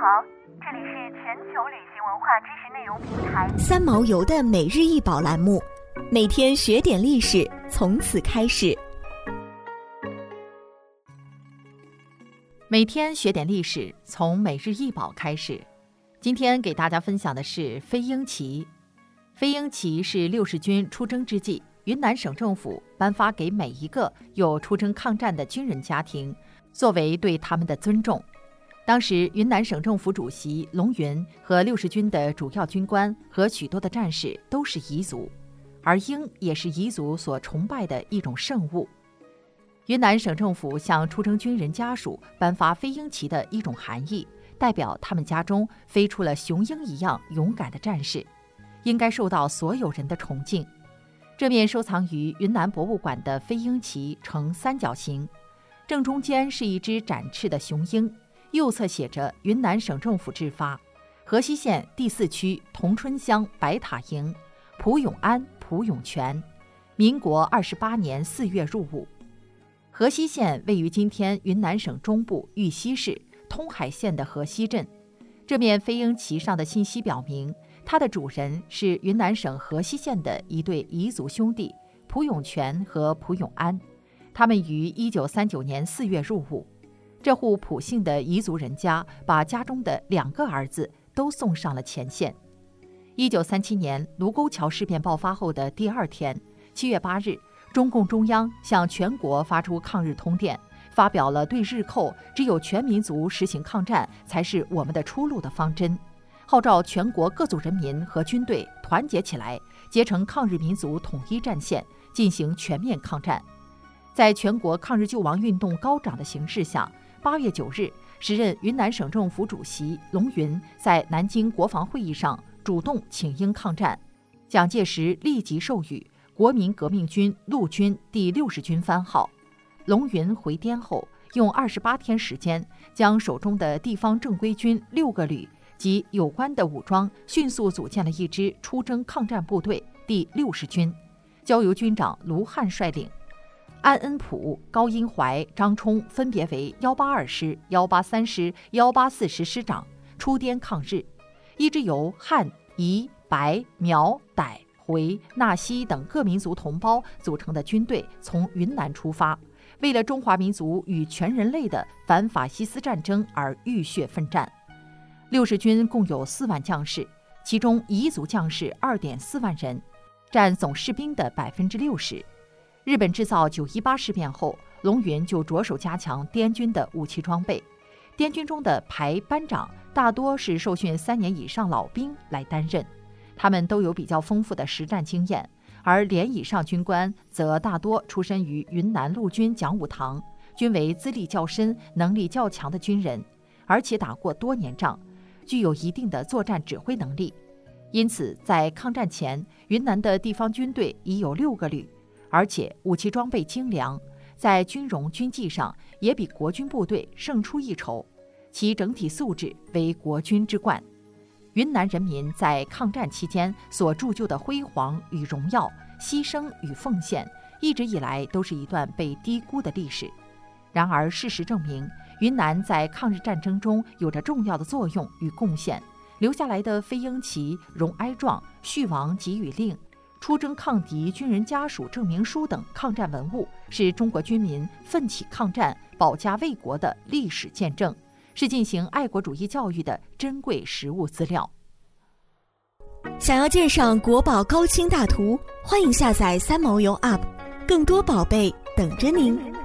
好，这里是全球旅行文化知识内容平台三毛游的每日一宝栏目，每天学点历史，从此开始。每天学点历史，从每日一宝开始。今天给大家分享的是飞鹰旗。飞鹰旗是六十军出征之际，云南省政府颁发给每一个有出征抗战的军人家庭，作为对他们的尊重。当时，云南省政府主席龙云和六十军的主要军官和许多的战士都是彝族，而鹰也是彝族所崇拜的一种圣物。云南省政府向出征军人家属颁发飞鹰旗的一种含义，代表他们家中飞出了雄鹰一样勇敢的战士，应该受到所有人的崇敬。这面收藏于云南博物馆的飞鹰旗呈三角形，正中间是一只展翅的雄鹰，右侧写着“云南省政府制发，河西县第四区同春乡白塔营，蒲永安、蒲永全，民国二十八年四月入伍。”河西县位于今天云南省中部玉溪市通海县的河西镇。这面飞鹰旗上的信息表明，它的主人是云南省河西县的一对彝族兄弟蒲永全和蒲永安。他们于一九三九年四月入伍。这户普姓的彝族人家把家中的两个儿子都送上了前线。一九三七年卢沟桥事变爆发后的第二天，七月八日。中共中央向全国发出抗日通电，发表了对日寇只有全民族实行抗战才是我们的出路的方针，号召全国各族人民和军队团结起来，结成抗日民族统一战线，进行全面抗战。在全国抗日救亡运动高涨的形势下，八月九日，时任云南省政府主席龙云在南京国防会议上主动请缨抗战，蒋介石立即授予。国民革命军陆军第六十军番号，龙云回滇后，用二十八天时间，将手中的地方正规军六个旅及有关的武装，迅速组建了一支出征抗战部队第六十军，交由军长卢汉率领，安恩普、高英怀、张冲分别为幺八二师、幺八三师、幺八四师师长，出滇抗日。一支由汉、彝、白、苗、傣。回纳西等各民族同胞组成的军队从云南出发，为了中华民族与全人类的反法西斯战争而浴血奋战。六十军共有四万将士，其中彝族将士二点四万人，占总士兵的百分之六十。日本制造九一八事变后，龙云就着手加强滇军的武器装备。滇军中的排班长大多是受训三年以上老兵来担任。他们都有比较丰富的实战经验，而连以上军官则大多出身于云南陆军讲武堂，均为资历较深、能力较强的军人，而且打过多年仗，具有一定的作战指挥能力。因此，在抗战前，云南的地方军队已有六个旅，而且武器装备精良，在军容军纪上也比国军部队胜出一筹，其整体素质为国军之冠。云南人民在抗战期间所铸就的辉煌与荣耀、牺牲与奉献，一直以来都是一段被低估的历史。然而，事实证明，云南在抗日战争中有着重要的作用与贡献。留下来的飞鹰旗、荣哀状、旭王给予令、出征抗敌军人家属证明书等抗战文物，是中国军民奋起抗战、保家卫国的历史见证。是进行爱国主义教育的珍贵实物资料。想要鉴赏国宝高清大图，欢迎下载三毛游 App，更多宝贝等着您。